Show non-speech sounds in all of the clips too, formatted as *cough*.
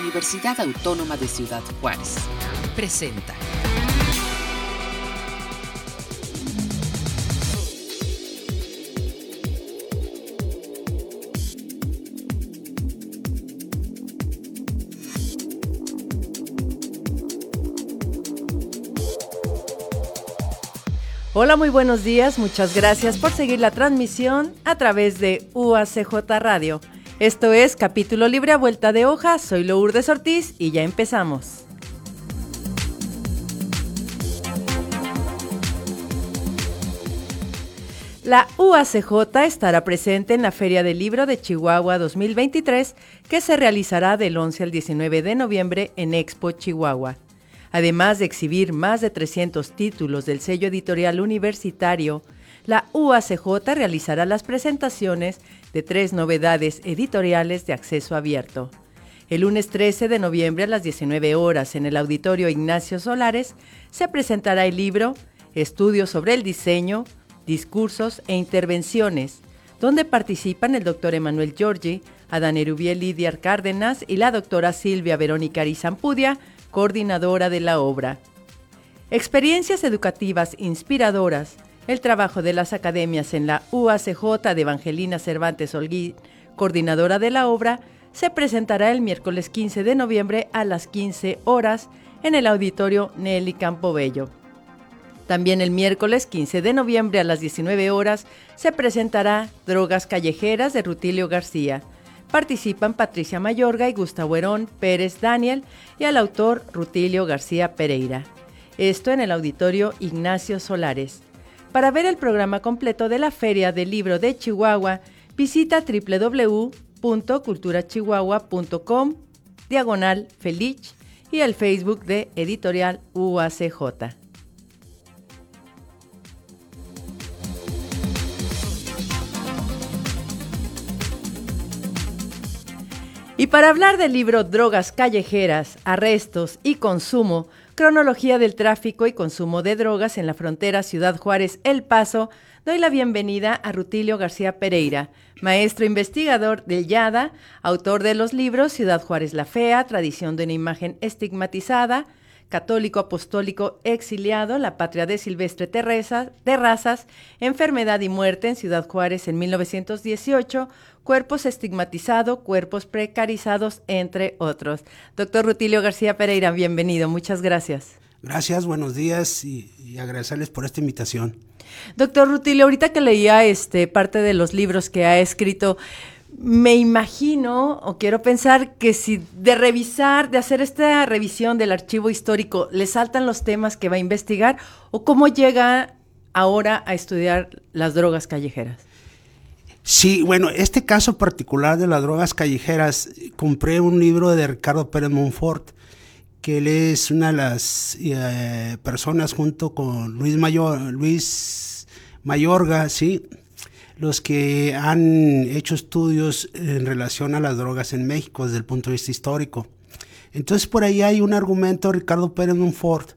Universidad Autónoma de Ciudad Juárez. Presenta. Hola, muy buenos días. Muchas gracias por seguir la transmisión a través de UACJ Radio. Esto es Capítulo Libre a Vuelta de Hoja. Soy Lourdes Ortiz y ya empezamos. La UACJ estará presente en la Feria del Libro de Chihuahua 2023 que se realizará del 11 al 19 de noviembre en Expo Chihuahua. Además de exhibir más de 300 títulos del sello editorial universitario, la UACJ realizará las presentaciones de tres novedades editoriales de acceso abierto. El lunes 13 de noviembre a las 19 horas en el Auditorio Ignacio Solares se presentará el libro Estudios sobre el diseño, discursos e intervenciones, donde participan el doctor Emanuel Giorgi, Adán Erubiel Lidiar Cárdenas y la doctora Silvia Verónica Arizampudia, coordinadora de la obra. Experiencias educativas inspiradoras, el trabajo de las academias en la UACJ de Evangelina Cervantes Olguín, coordinadora de la obra, se presentará el miércoles 15 de noviembre a las 15 horas en el auditorio Nelly Campobello. También el miércoles 15 de noviembre a las 19 horas se presentará Drogas Callejeras de Rutilio García, participan Patricia Mayorga y Gustavo Herón Pérez Daniel y al autor Rutilio García Pereira. Esto en el auditorio Ignacio Solares. Para ver el programa completo de la Feria del Libro de Chihuahua, visita www.culturachihuahua.com diagonal Felich y el Facebook de Editorial UACJ. Y para hablar del libro Drogas callejeras, arrestos y consumo, cronología del tráfico y consumo de drogas en la frontera Ciudad Juárez El Paso, doy la bienvenida a Rutilio García Pereira, maestro investigador del YADA, autor de los libros Ciudad Juárez la Fea, Tradición de una imagen estigmatizada, católico apostólico exiliado, la patria de Silvestre Terresa, de Razas, Enfermedad y Muerte en Ciudad Juárez en 1918, Cuerpos estigmatizados, cuerpos precarizados, entre otros. Doctor Rutilio García Pereira, bienvenido, muchas gracias. Gracias, buenos días y, y agradecerles por esta invitación. Doctor Rutilio, ahorita que leía este, parte de los libros que ha escrito, me imagino o quiero pensar que si de revisar, de hacer esta revisión del archivo histórico, le saltan los temas que va a investigar o cómo llega ahora a estudiar las drogas callejeras. Sí, bueno, este caso particular de las drogas callejeras, compré un libro de Ricardo Pérez Monfort, que él es una de las eh, personas junto con Luis, Mayor, Luis Mayorga, sí, los que han hecho estudios en relación a las drogas en México desde el punto de vista histórico. Entonces por ahí hay un argumento de Ricardo Pérez Monfort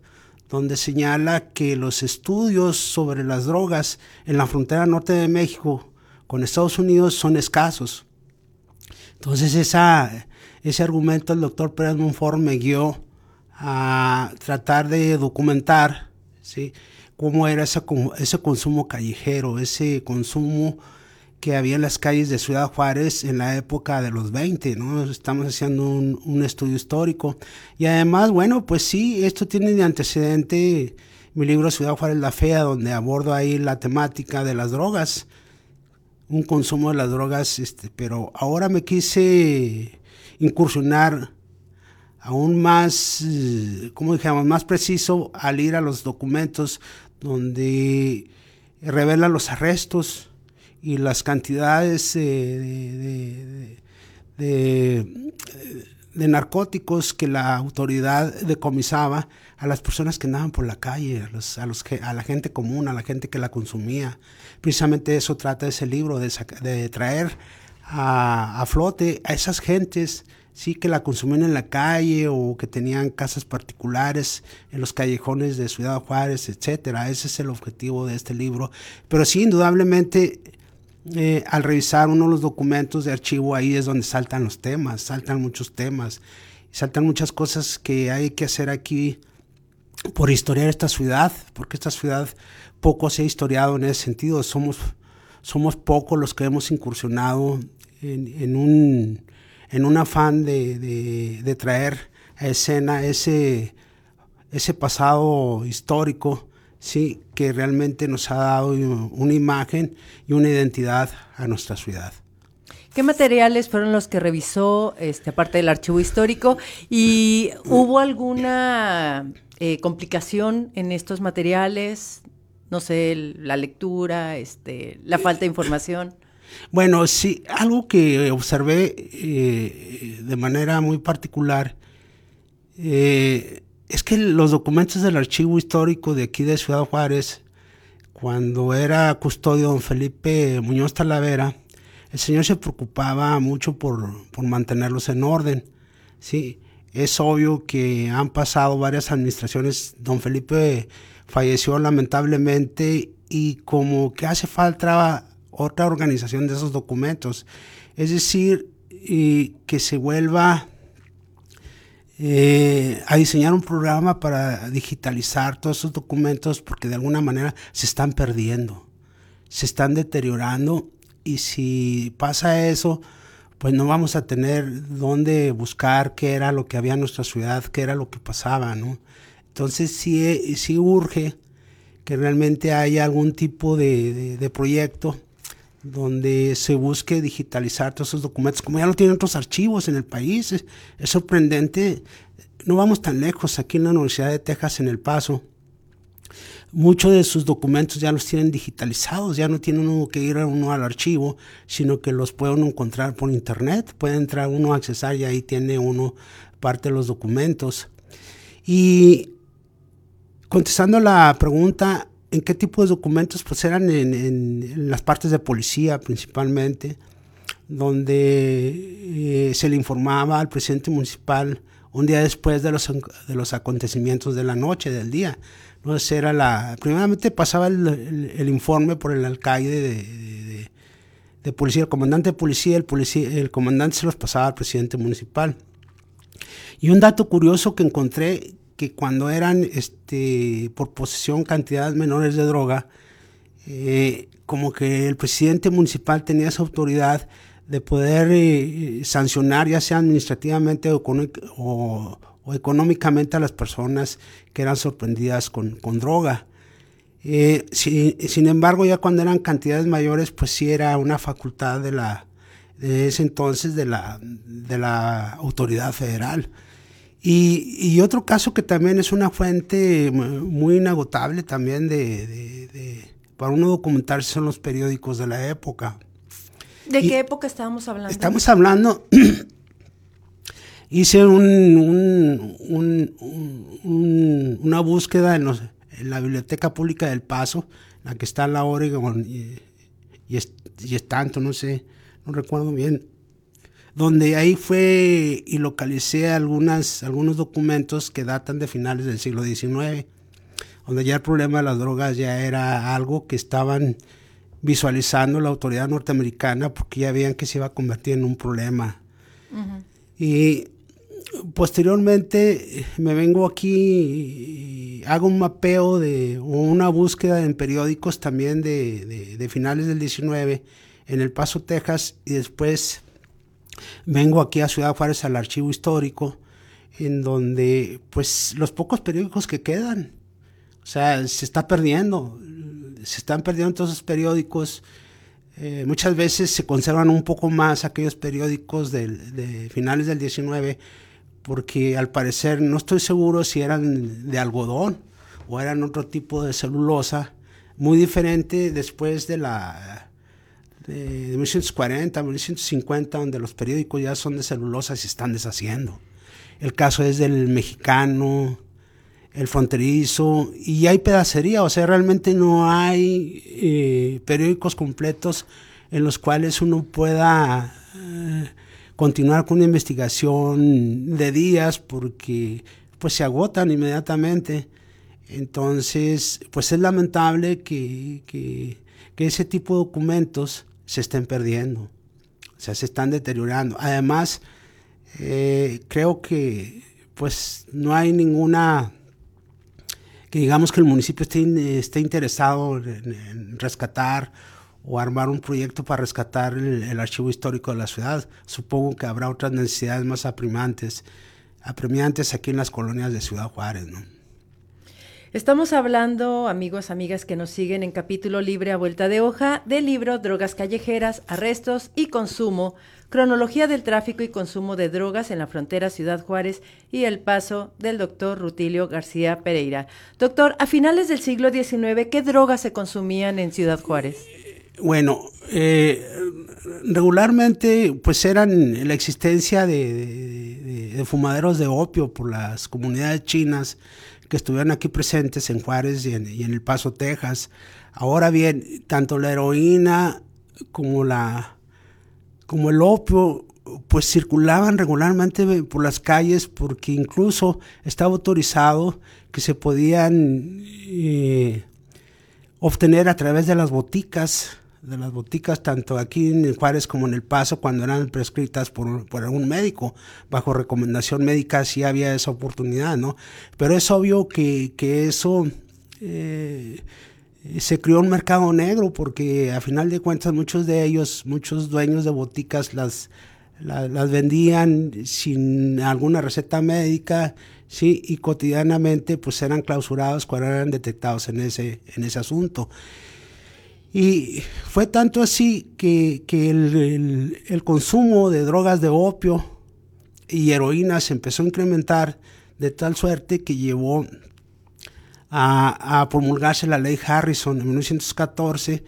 donde señala que los estudios sobre las drogas en la frontera norte de México con Estados Unidos son escasos. Entonces esa, ese argumento el doctor Pérez Monfort me guió a tratar de documentar ¿sí? Cómo era ese, ese consumo callejero, ese consumo que había en las calles de Ciudad Juárez en la época de los 20, ¿no? Estamos haciendo un, un, estudio histórico. Y además, bueno, pues sí, esto tiene de antecedente mi libro Ciudad Juárez la Fea, donde abordo ahí la temática de las drogas, un consumo de las drogas, este, pero ahora me quise incursionar aún más, ¿cómo dijamos?, más preciso al ir a los documentos donde revela los arrestos y las cantidades de, de, de, narcóticos que la autoridad decomisaba a las personas que andaban por la calle, a, los, a, los a la gente común, a la gente que la consumía. Precisamente eso trata ese libro, de, traer a, a flote a esas gentes sí que la consumían en la calle o que tenían casas particulares en los callejones de Ciudad Juárez, etcétera. Ese es el objetivo de este libro. Pero sí, indudablemente, eh, al revisar uno de los documentos de archivo, ahí es donde saltan los temas, saltan muchos temas. saltan muchas cosas que hay que hacer aquí por historiar esta ciudad, porque esta ciudad poco se ha historiado en ese sentido. Somos, somos pocos los que hemos incursionado en, un, en un afán de, traer a escena ese, ese pasado histórico, sí, que realmente nos ha dado una imagen y una identidad a nuestra ciudad. ¿Qué materiales fueron los que revisó, este, aparte del archivo histórico? ¿Y hubo alguna eh, complicación en estos materiales? No sé, la lectura, este, la falta de información. Bueno, sí, algo que observé eh, de manera muy particular eh, es que los documentos del archivo histórico de aquí de Ciudad Juárez, cuando era custodio don Felipe Muñoz Talavera, el señor se preocupaba mucho por, mantenerlos en orden. Sí, es obvio que han pasado varias administraciones. Don Felipe falleció lamentablemente y como que hace falta otra organización de esos documentos. Es decir, que se vuelva eh, a diseñar un programa para digitalizar todos esos documentos porque de alguna manera se están perdiendo, se están deteriorando y si pasa eso, pues no vamos a tener dónde buscar qué era lo que había en nuestra ciudad, qué era lo que pasaba, ¿no? Entonces sí, sí urge que realmente haya algún tipo de, proyecto donde se busque digitalizar todos esos documentos, como ya lo tienen otros archivos en el país. Es, sorprendente, no vamos tan lejos, aquí en la Universidad de Texas, en El Paso, muchos de sus documentos ya los tienen digitalizados, ya no tiene uno que ir a uno al archivo, sino que los puede uno encontrar por internet, puede entrar uno a accesar y ahí tiene uno parte de los documentos. Y contestando la pregunta, ¿en qué tipo de documentos? Pues eran en, las partes de policía principalmente, donde eh, se le informaba al presidente municipal un día después de los, de los acontecimientos de la noche, del día entonces era la, primeramente pasaba el, informe por el alcalde de, policía, el comandante de policía, el policía, el comandante se los pasaba al presidente municipal. Y un dato curioso que encontré, que cuando eran este, por posesión cantidades menores de droga, eh, como que el presidente municipal tenía esa autoridad de poder eh, sancionar, ya sea administrativamente o, económicamente a las personas que eran sorprendidas con, droga. Eh, sin embargo, ya cuando eran cantidades mayores, pues sí era una facultad de la de ese entonces de la, de la autoridad federal. Y, otro caso que también es una fuente muy inagotable también de, para uno documentarse son los periódicos de la época. ¿De qué época estábamos hablando? Estamos hablando *clears throat* hice un, una búsqueda en, la Biblioteca Pública del Paso, la que está en la Oregon y, y, es, tanto, no sé, no recuerdo bien, donde ahí fue y localicé algunas, algunos documentos que datan de finales del siglo XIX, donde ya el problema de las drogas ya era algo que estaban visualizando la autoridad norteamericana porque ya veían que se iba a convertir en un problema. Y posteriormente me vengo aquí y hago un mapeo de una búsqueda en periódicos también de, finales del 19 en El Paso, Texas, y después vengo aquí a Ciudad Juárez al archivo histórico, en donde pues los pocos periódicos que quedan, o sea, se está perdiendo, se están perdiendo todos esos periódicos. Eh, muchas veces se conservan un poco más aquellos periódicos de finales del 19 porque al parecer no estoy seguro si eran de algodón o eran otro tipo de celulosa, muy diferente después de la de 1940, 1950, donde los periódicos ya son de celulosa y se están deshaciendo. El caso es del mexicano, el fronterizo, y hay pedacería, o sea, realmente no hay eh, periódicos completos en los cuales uno pueda eh, continuar con una investigación de días porque pues se agotan inmediatamente. Entonces, pues es lamentable que, que, ese tipo de documentos se estén perdiendo, o sea, se están deteriorando. Además, Eh, creo que pues no hay ninguna que digamos que el municipio esté, esté interesado en, rescatar o armar un proyecto para rescatar el, archivo histórico de la ciudad. Supongo que habrá otras necesidades más apremiantes, apremiantes aquí en las colonias de Ciudad Juárez, ¿no? Estamos hablando, amigos, amigas que nos siguen en capítulo libre a vuelta de hoja del libro Drogas callejeras, arrestos y consumo, cronología del tráfico y consumo de drogas en la frontera Ciudad Juárez y el paso del doctor Rutilio García Pereira. Doctor, a finales del siglo XIX, ¿qué drogas se consumían en Ciudad Juárez? Bueno, eh, regularmente pues eran la existencia de fumaderos de opio por las comunidades chinas, que estuvieron aquí presentes en Juárez y en, El Paso, Texas. Ahora bien, tanto la heroína como, la, como el opio pues circulaban regularmente por las calles porque incluso estaba autorizado que se podían eh, obtener a través de las boticas de las boticas, tanto aquí en Juárez como en El Paso, cuando eran prescritas por, por algún médico, bajo recomendación médica, sí había esa oportunidad, ¿no? Pero es obvio que, que eso eh, se creó un mercado negro, porque a final de cuentas muchos de ellos, muchos dueños de boticas las, las, las vendían sin alguna receta médica, sí, y cotidianamente pues eran clausurados cuando eran detectados en ese, en ese asunto. Y fue tanto así que, el, consumo de drogas de opio y heroína se empezó a incrementar de tal suerte que llevó a, promulgarse la ley Harrison en 1914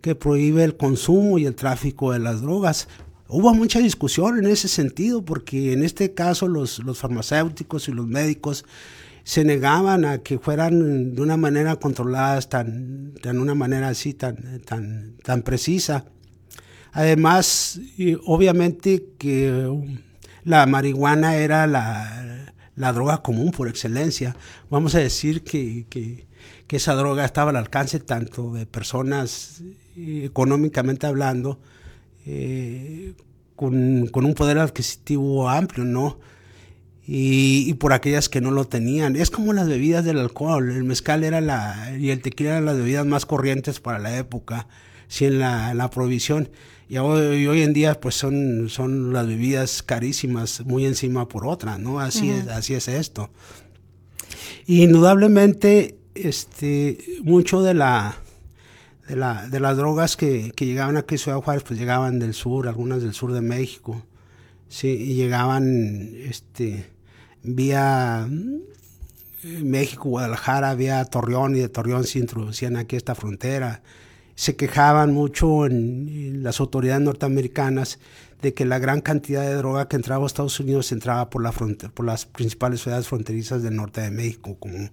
que prohíbe el consumo y el tráfico de las drogas. Hubo mucha discusión en ese sentido porque en este caso los, los farmacéuticos y los médicos se negaban a que fueran de una manera controladas, tan, de una manera así, tan, tan, tan precisa. Además, obviamente que la marihuana era la, la, droga común por excelencia. Vamos a decir que, que, que, esa droga estaba al alcance tanto de personas eh, económicamente hablando, eh, con, con, un poder adquisitivo amplio, ¿no? Y, por aquellas que no lo tenían. Es como las bebidas del alcohol. El mezcal era la, y el tequila eran las bebidas más corrientes para la época, sin la, la prohibición. Y hoy, hoy, en día pues son, son las bebidas carísimas, muy encima por otra, ¿no? Así, es, así es esto. indudablemente, este, mucho de la, de, la, de las drogas que, que llegaban aquí a Ciudad Juárez, pues llegaban del sur, algunas del sur de México, sí, y llegaban, este, vía eh, México, Guadalajara, vía Torreón y de Torreón se introducían aquí esta frontera. Se quejaban mucho en, las autoridades norteamericanas de que la gran cantidad de droga que entraba a Estados Unidos entraba por, la frontera, por las principales ciudades fronterizas del norte de México, como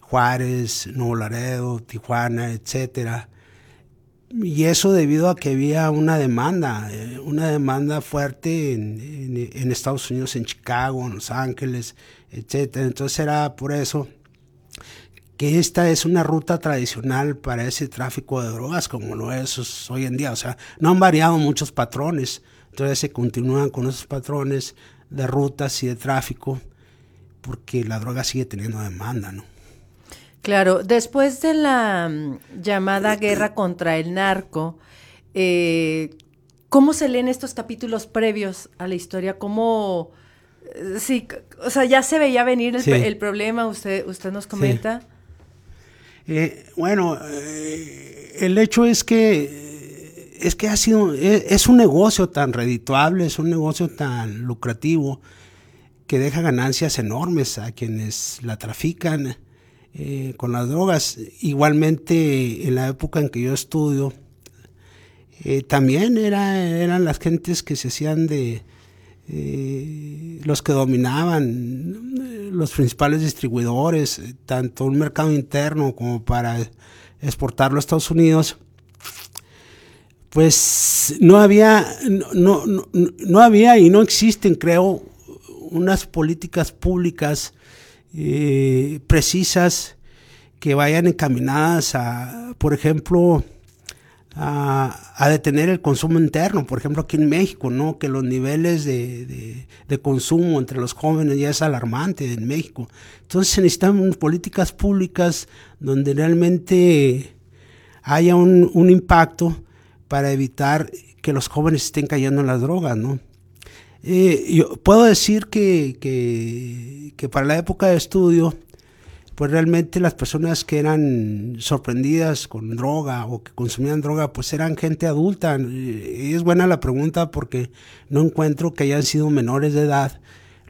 Juárez, Nuevo Laredo, Tijuana, etcétera. Y eso debido a que había una demanda, eh, una demanda fuerte en, Estados Unidos, en Chicago, en Los Ángeles, etc. Entonces era por eso que esta es una ruta tradicional para ese tráfico de drogas, como lo es hoy en día. O sea, no han variado muchos patrones, entonces se continúan con esos patrones de rutas y de tráfico, porque la droga sigue teniendo demanda, ¿no? Claro, después de la mm, llamada *clears throat* guerra contra el narco, eh, ¿cómo se leen estos capítulos previos a la historia? ¿Cómo, eh, sí, o sea, ya se veía venir el, problema, usted, usted nos comenta? Eh, bueno, el hecho es que es que ha sido, es, un negocio tan redituable, es un negocio tan lucrativo que deja ganancias enormes a quienes la trafican eh, con las drogas. Igualmente en la época en que yo estudio, eh, también era, eran las gentes que se hacían de eh, los que dominaban los principales distribuidores, tanto un mercado interno como para exportarlo a Estados Unidos. Pues no había, no, no, no había y no existen, creo, unas políticas públicas eh, precisas que vayan encaminadas a, por ejemplo, a, detener el consumo interno, por ejemplo aquí en México, ¿no? que los niveles de, consumo entre los jóvenes ya es alarmante en México. Entonces se necesitan políticas públicas donde realmente haya un, impacto para evitar que los jóvenes estén cayendo en las drogas. ¿no? Eh, yo puedo decir que, que para la época de estudio, pues realmente las personas que eran sorprendidas con droga o que consumían droga, pues eran gente adulta. Y es buena la pregunta porque no encuentro que hayan sido menores de edad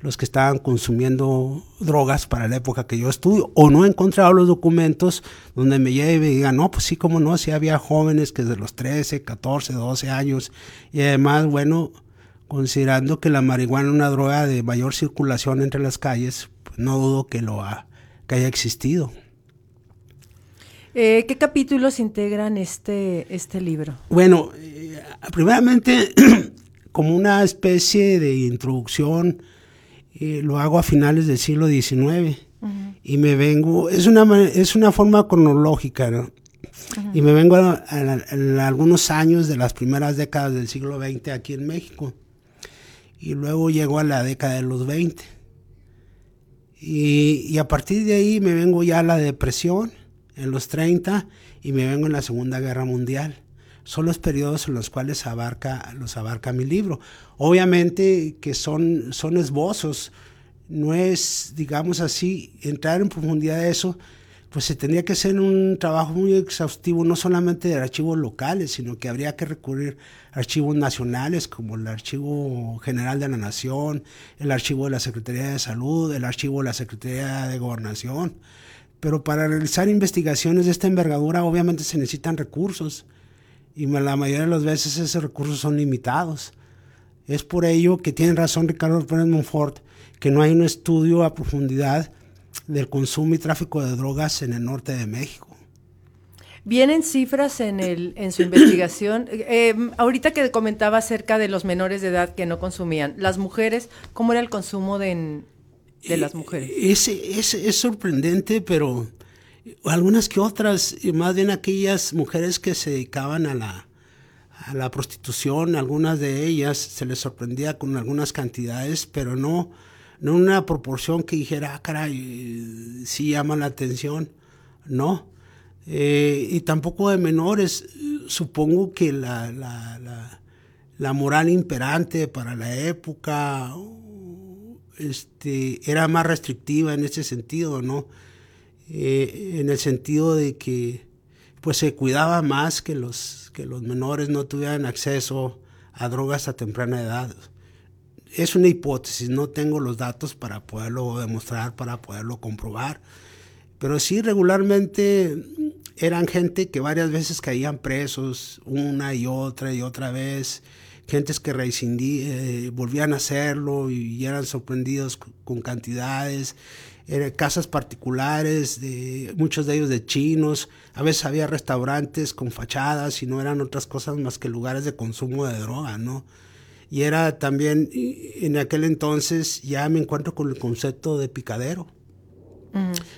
los que estaban consumiendo drogas para la época que yo estudio, o no he encontrado los documentos donde me lleve y diga, no, pues sí, como no, sí había jóvenes que desde los 13, 14, 12 años, y además, bueno, considerando que la marihuana es una droga de mayor circulación entre las calles, pues no dudo que lo ha que haya existido. Eh, ¿Qué capítulos integran este, este libro? Bueno, eh, primeramente, *clears throat* como una especie de introducción, eh, lo hago a finales del siglo XIX y me vengo, es una, es una forma cronológica, ¿no? Y me vengo a, algunos años de las primeras décadas del siglo XX aquí en México. Y luego llego a la década de los 20 y, a partir de ahí me vengo ya a la depresión en los 30 y me vengo en la Segunda Guerra Mundial. Son los periodos en los cuales abarca, los abarca mi libro. Obviamente que son, son esbozos, no es, digamos así, entrar en profundidad de eso, pues se tendría que hacer un trabajo muy exhaustivo, no solamente de archivos locales, sino que habría que recurrir a archivos nacionales como el Archivo General de la Nación, el Archivo de la Secretaría de Salud, el Archivo de la Secretaría de Gobernación. Pero para realizar investigaciones de esta envergadura obviamente se necesitan recursos y la mayoría de las veces esos recursos son limitados. Es por ello que tiene razón Ricardo Pérez Monfort que no hay un estudio a profundidad del consumo y tráfico de drogas en el norte de México. ¿Vienen cifras en, el, en su investigación? Eh, ahorita que comentaba acerca de los menores de edad que no consumían, las mujeres, ¿cómo era el consumo de, de las mujeres? Es, es, es, sorprendente, pero algunas que otras, más bien aquellas mujeres que se dedicaban a la, a la prostitución, algunas de ellas se les sorprendía con algunas cantidades, pero no no una proporción que dijera, ah, caray, sí llama la atención, no. Eh, y tampoco de menores, supongo que la, la, moral imperante para la época este, era más restrictiva en ese sentido, ¿no? Eh, en el sentido de que pues se cuidaba más que los, que los menores no tuvieran acceso a drogas a temprana edad es una hipótesis, no tengo los datos para poderlo demostrar, para poderlo comprobar, pero sí regularmente eran gente que varias veces caían presos, una y otra y otra vez, gentes que eh, volvían a hacerlo y eran sorprendidos con cantidades, eran casas particulares, de, muchos de ellos de chinos, a veces había restaurantes con fachadas y no eran otras cosas más que lugares de consumo de droga, ¿no? Y era también, en aquel entonces ya me encuentro con el concepto de picadero.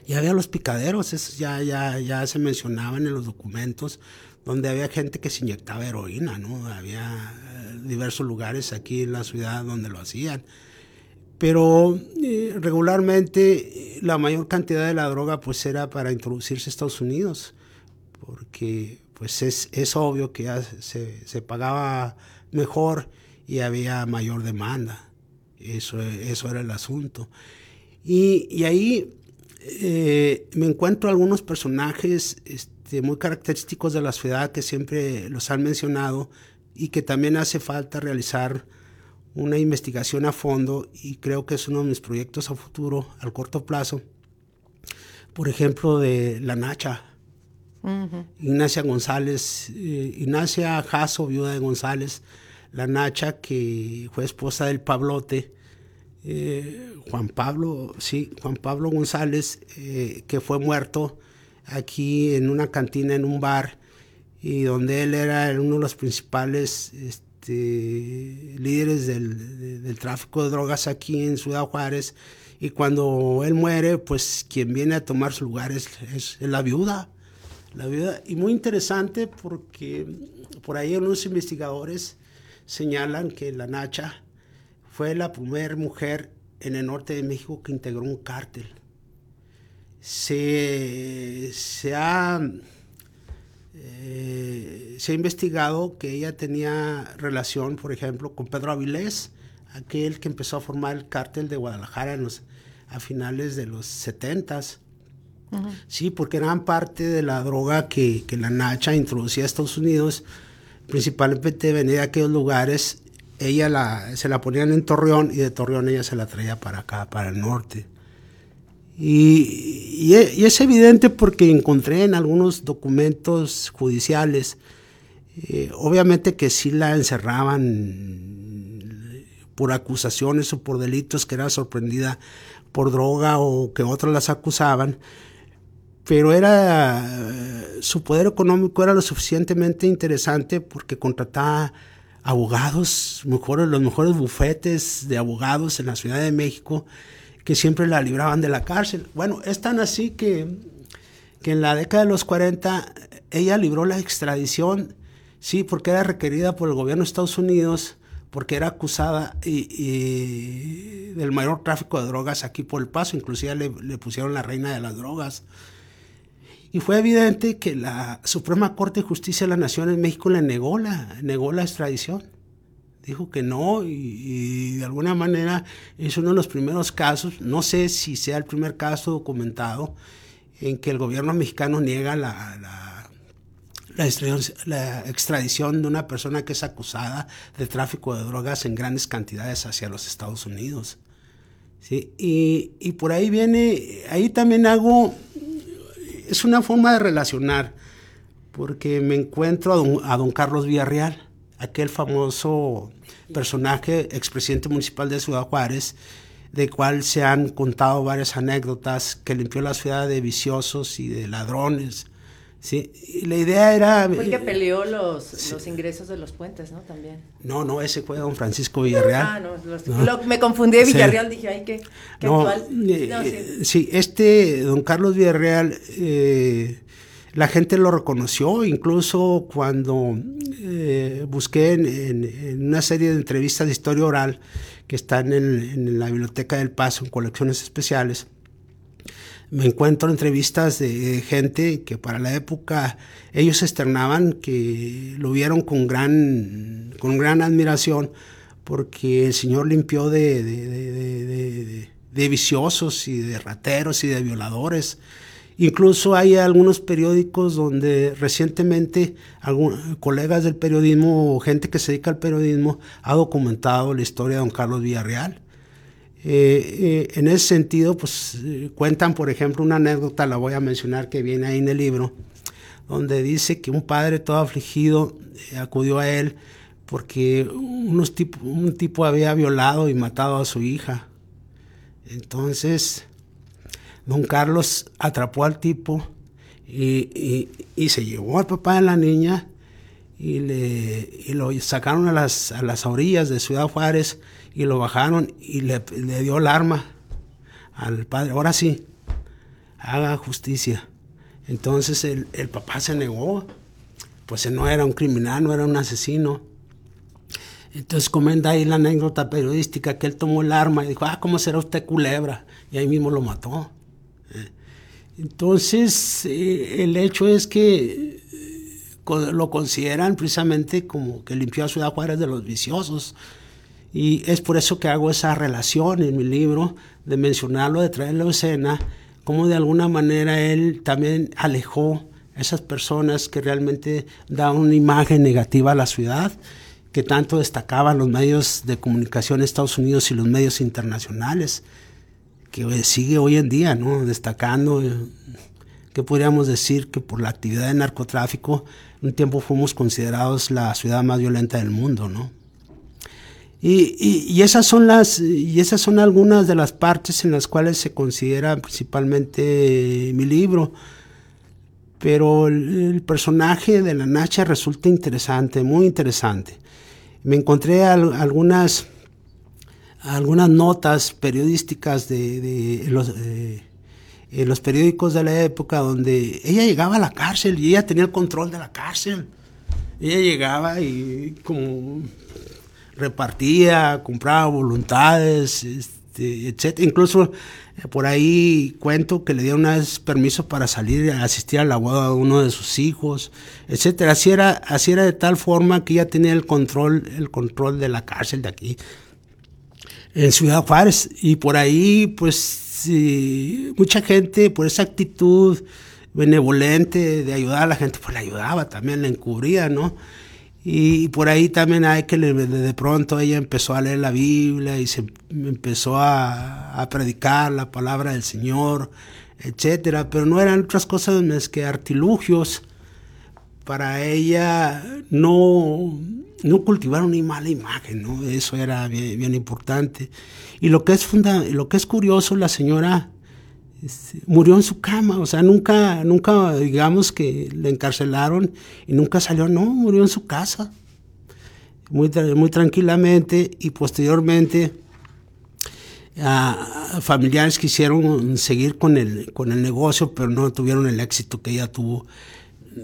Ya había los picaderos, eso ya, ya, ya se mencionaban en los documentos, donde había gente que se inyectaba heroína, ¿no? Había eh, diversos lugares aquí en la ciudad donde lo hacían. Pero eh, regularmente la mayor cantidad de la droga pues era para introducirse a Estados Unidos, porque pues es, es obvio que ya se, se pagaba mejor y había mayor demanda. Eso, eso era el asunto. Y, y ahí eh, me encuentro algunos personajes este, muy característicos de la ciudad que siempre los han mencionado y que también hace falta realizar una investigación a fondo y creo que es uno de mis proyectos a futuro, al corto plazo. Por ejemplo, de La Nacha, Ignacia González, eh, Ignacia Jasso, viuda de González, la Nacha, que fue esposa del Pablote, eh, Juan Pablo, sí, Juan Pablo González, eh, que fue muerto aquí en una cantina, en un bar, y donde él era uno de los principales este, líderes del, tráfico de drogas aquí en Ciudad Juárez. Y cuando él muere, pues quien viene a tomar su lugar es, es la viuda, la viuda. Y muy interesante porque por ahí unos investigadores señalan que la Nacha fue la primera mujer en el norte de México que integró un cártel. Se, se ha eh, se ha investigado que ella tenía relación, por ejemplo, con Pedro Avilés, aquel que empezó a formar el cártel de Guadalajara a finales de los 70 Sí, porque eran parte de la droga que, la Nacha introducía a Estados Unidos, principalmente venía de aquellos lugares. Ella la, se la ponían en Torreón y de Torreón ella se la traía para acá, para el norte. Y, es evidente porque encontré en algunos documentos judiciales, eh, obviamente que sí la encerraban por acusaciones o por delitos, que era sorprendida por droga o que otros las acusaban, pero era su poder económico era lo suficientemente interesante porque contrataba abogados, mejores, los mejores bufetes de abogados en la Ciudad de México, que siempre la libraban de la cárcel. Bueno, es tan así que, que en la década de los 40 ella libró la extradición, sí, porque era requerida por el gobierno de Estados Unidos, porque era acusada y, del mayor tráfico de drogas aquí por el paso, inclusive le, le pusieron la reina de las drogas. Y fue evidente que la Suprema Corte de Justicia de la Nación en México le negó la, negó la extradición dijo que no y, de alguna manera es uno de los primeros casos, no sé si sea el primer caso documentado en que el gobierno mexicano niega la, la, extradición, de una persona que es acusada de tráfico de drogas en grandes cantidades hacia los Estados Unidos. ¿sí? Y, y por ahí viene, ahí también hago, es una forma de relacionar, porque me encuentro a don, a don Carlos Villarreal aquel famoso personaje, expresidente municipal de Ciudad Juárez, de cual se han contado varias anécdotas, que limpió la ciudad de viciosos y de ladrones. Sí, y la idea era... Fue el que peleó los, los ingresos de los puentes, ¿no? También. No, no, ese fue don Francisco Villarreal. Ah, no, me confundí de Villarreal, dije, ay, qué, qué actual. Eh, sí. sí. este don Carlos Villarreal eh, la gente lo reconoció, incluso cuando eh, busqué en, una serie de entrevistas de historia oral que están en, la Biblioteca del Paso, en colecciones especiales, me encuentro entrevistas de gente que para la época ellos externaban que lo vieron con gran, con gran admiración porque el Señor limpió de, de viciosos y de rateros y de violadores Incluso hay algunos periódicos donde recientemente algunos colegas del periodismo o gente que se dedica al periodismo ha documentado la historia de don Carlos Villarreal. Eh, eh, en ese sentido, pues eh, cuentan, por ejemplo, una anécdota, la voy a mencionar, que viene ahí en el libro, donde dice que un padre todo afligido acudió a él porque unos un tipo había violado y matado a su hija. Entonces, don Carlos atrapó al tipo y, se llevó al papá de la niña y, le, lo sacaron a las, a las orillas de Ciudad Juárez y lo bajaron y le, dio el arma al padre. Ahora sí, haga justicia. Entonces el, el, papá se negó, pues no era un criminal, no era un asesino. Entonces comenta ahí la anécdota periodística que él tomó el arma y dijo, ah, ¿cómo será usted culebra? Y ahí mismo lo mató. Entonces, eh, el hecho es que eh, lo consideran precisamente como que limpió a Ciudad Juárez de los viciosos. Y es por eso que hago esa relación en mi libro, de mencionarlo, de traerlo a escena, como de alguna manera él también alejó esas personas que realmente daban una imagen negativa a la ciudad, que tanto destacaban los medios de comunicación de Estados Unidos y los medios internacionales que sigue hoy en día, ¿no? Destacando, eh, que podríamos decir que por la actividad de narcotráfico, un tiempo fuimos considerados la ciudad más violenta del mundo, ¿no? Y, esas son las y esas son algunas de las partes en las cuales se considera principalmente mi libro pero el, personaje de la Nacha resulta interesante muy interesante me encontré algunas algunas notas periodísticas de, los, en los periódicos de la época donde ella llegaba a la cárcel y ella tenía el control de la cárcel. Ella llegaba y como repartía, compraba voluntades, este, etc. Incluso eh, por ahí cuento que le dio una vez permiso para salir a asistir a la boda de uno de sus hijos, etcétera. Así era, así era de tal forma que ella tenía el control, el control de la cárcel de aquí, en Ciudad Juárez. Y por ahí, pues, mucha gente, por esa actitud, benevolente de ayudar a la gente, pues le ayudaba también, le encubría, ¿no? Y por ahí también hay que de pronto ella empezó a leer la Biblia y se empezó a, a predicar la palabra del Señor, etcétera, pero no eran otras cosas más que artilugios para ella no, no cultivar una mala imagen, ¿no? Eso era bien, importante. Y lo que es funda, lo que es curioso, la señora este, murió en su cama, o sea, nunca, nunca, digamos que le encarcelaron y nunca salió, no, murió en su casa, muy, muy tranquilamente y posteriormente familiares quisieron seguir con el, con el negocio, pero no tuvieron el éxito que ella tuvo.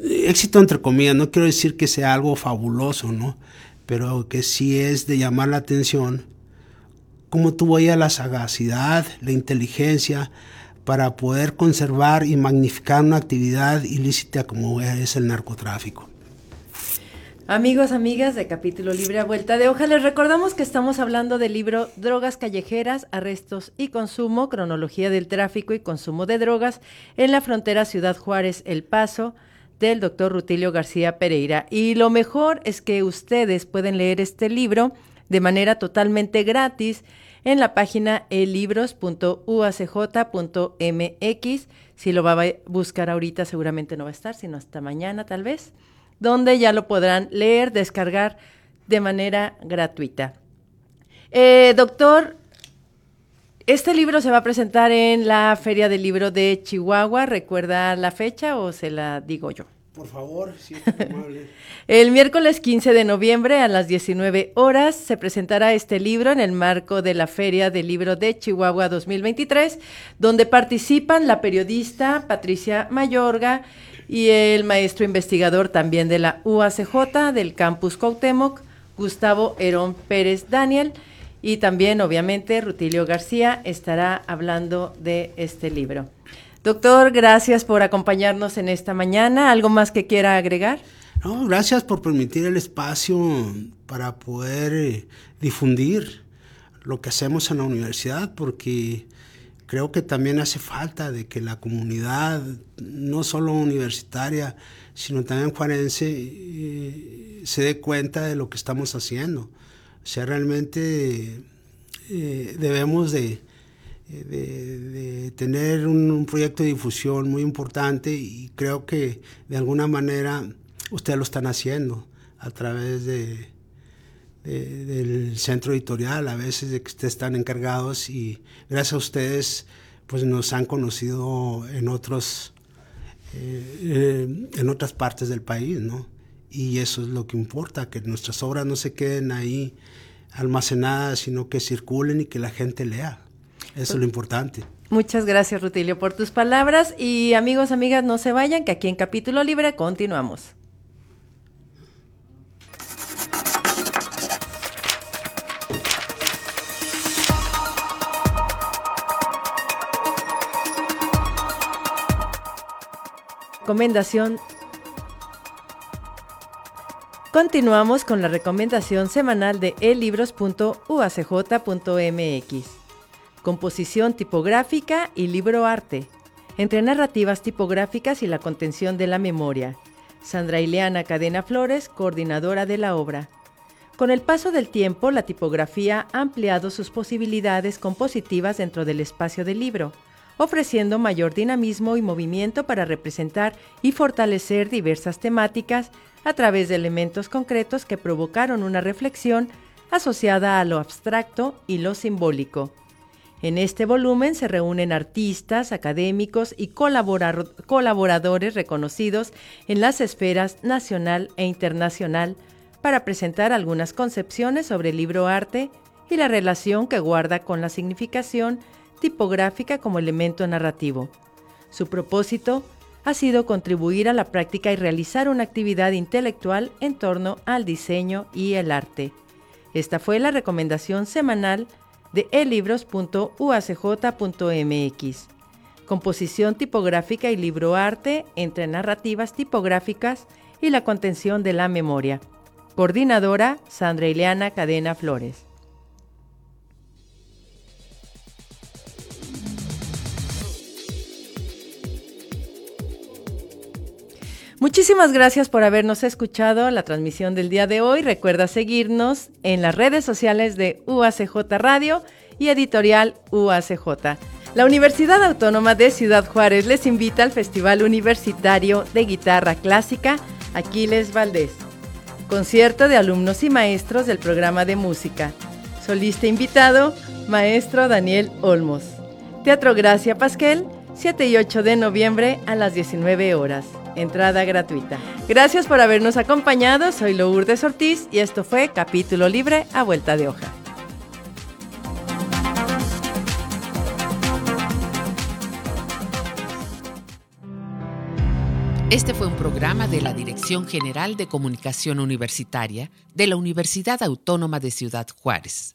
Éxito entre comillas, no quiero decir que sea algo fabuloso, ¿no? Pero que sí es de llamar la atención cómo tuvo ella la sagacidad, la inteligencia, para poder conservar y magnificar una actividad ilícita como es el narcotráfico. Amigos, amigas de Capítulo Libre a Vuelta de Hoja, les recordamos que estamos hablando del libro Drogas Callejeras, Arrestos y Consumo, Cronología del Tráfico y Consumo de Drogas en la frontera Ciudad Juárez, El Paso, del doctor Rutilio García Pereira. Y lo mejor es que ustedes pueden leer este libro de manera totalmente gratis en la página elibros.uacj.mx. Si lo va a buscar ahorita seguramente no va a estar, sino hasta mañana tal vez, donde ya lo podrán leer, descargar de manera gratuita. Eh, doctor, este libro se va a presentar en la Feria del Libro de Chihuahua. ¿Recuerda la fecha o se la digo yo? Por favor, sí, *laughs* El miércoles 15 de noviembre a las 19 horas se presentará este libro en el marco de la Feria del Libro de Chihuahua 2023, donde participan la periodista Patricia Mayorga y el maestro investigador también de la UACJ del campus Cuauhtémoc, Gustavo Herón Pérez Daniel, y también obviamente Rutilio García estará hablando de este libro. Doctor, gracias por acompañarnos en esta mañana. ¿Algo más que quiera agregar? No, gracias por permitir el espacio para poder eh, difundir lo que hacemos en la universidad, porque creo que también hace falta de que la comunidad, no solo universitaria, sino también juarense, eh, se dé cuenta de lo que estamos haciendo. O sea, realmente eh, debemos de, tener un, proyecto de difusión muy importante y creo que de alguna manera ustedes lo están haciendo a través de, del centro editorial, a veces de que ustedes están encargados y gracias a ustedes pues nos han conocido en otros eh, eh, en otras partes del país, ¿no? Y eso es lo que importa, que nuestras obras no se queden ahí almacenadas, sino que circulen y que la gente lea. Eso es lo importante. Muchas gracias, Rutilio, por tus palabras. Y amigos, amigas, no se vayan, que aquí en Capítulo Libre continuamos. Recomendación. Continuamos con la recomendación semanal de elibros.uacj.mx composición tipográfica y libro arte, entre narrativas tipográficas y la contención de la memoria. Sandra Ileana Cadena Flores, coordinadora de la obra. Con el paso del tiempo, la tipografía ha ampliado sus posibilidades compositivas dentro del espacio del libro, ofreciendo mayor dinamismo y movimiento para representar y fortalecer diversas temáticas a través de elementos concretos que provocaron una reflexión asociada a lo abstracto y lo simbólico. En este volumen se reúnen artistas, académicos y colaboradores reconocidos en las esferas nacional e internacional para presentar algunas concepciones sobre el libro arte y la relación que guarda con la significación tipográfica como elemento narrativo. Su propósito ha sido contribuir a la práctica y realizar una actividad intelectual en torno al diseño y el arte. Esta fue la recomendación semanal de elibros.uacj.mx. Composición tipográfica y libroarte entre narrativas tipográficas y la contención de la memoria. Coordinadora Sandra Ileana Cadena Flores. Muchísimas gracias por habernos escuchado la transmisión del día de hoy. Recuerda seguirnos en las redes sociales de UACJ Radio y editorial UACJ. La Universidad Autónoma de Ciudad Juárez les invita al Festival Universitario de Guitarra Clásica Aquiles Valdés. Concierto de alumnos y maestros del programa de música. Solista invitado, maestro Daniel Olmos. Teatro Gracia Pasquel, 7 y 8 de noviembre a las 19 horas. Entrada gratuita. Gracias por habernos acompañado. Soy Lourdes Ortiz y esto fue Capítulo Libre a Vuelta de Hoja. Este fue un programa de la Dirección General de Comunicación Universitaria de la Universidad Autónoma de Ciudad Juárez.